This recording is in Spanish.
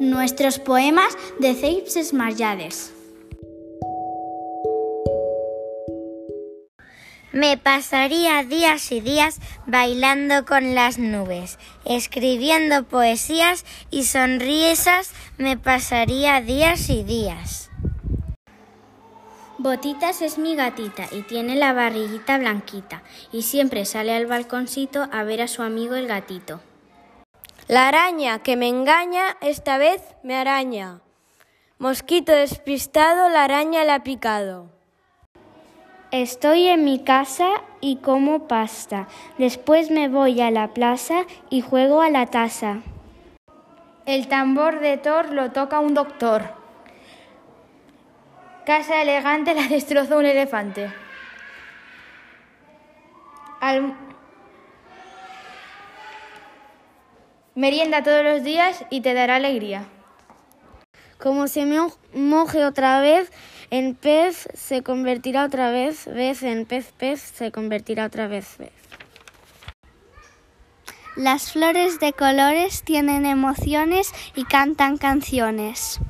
Nuestros poemas de Ceips Esmayades. Me pasaría días y días bailando con las nubes, escribiendo poesías y sonrisas, me pasaría días y días. Botitas es mi gatita y tiene la barriguita blanquita y siempre sale al balconcito a ver a su amigo el gatito. La araña que me engaña esta vez me araña. Mosquito despistado, la araña le ha picado. Estoy en mi casa y como pasta. Después me voy a la plaza y juego a la taza. El tambor de Thor lo toca un doctor. Casa elegante la destrozó un elefante. Al... Merienda todos los días y te dará alegría. Como se me moje otra vez, en pez se convertirá otra vez, vez en pez, pez se convertirá otra vez, vez. Las flores de colores tienen emociones y cantan canciones.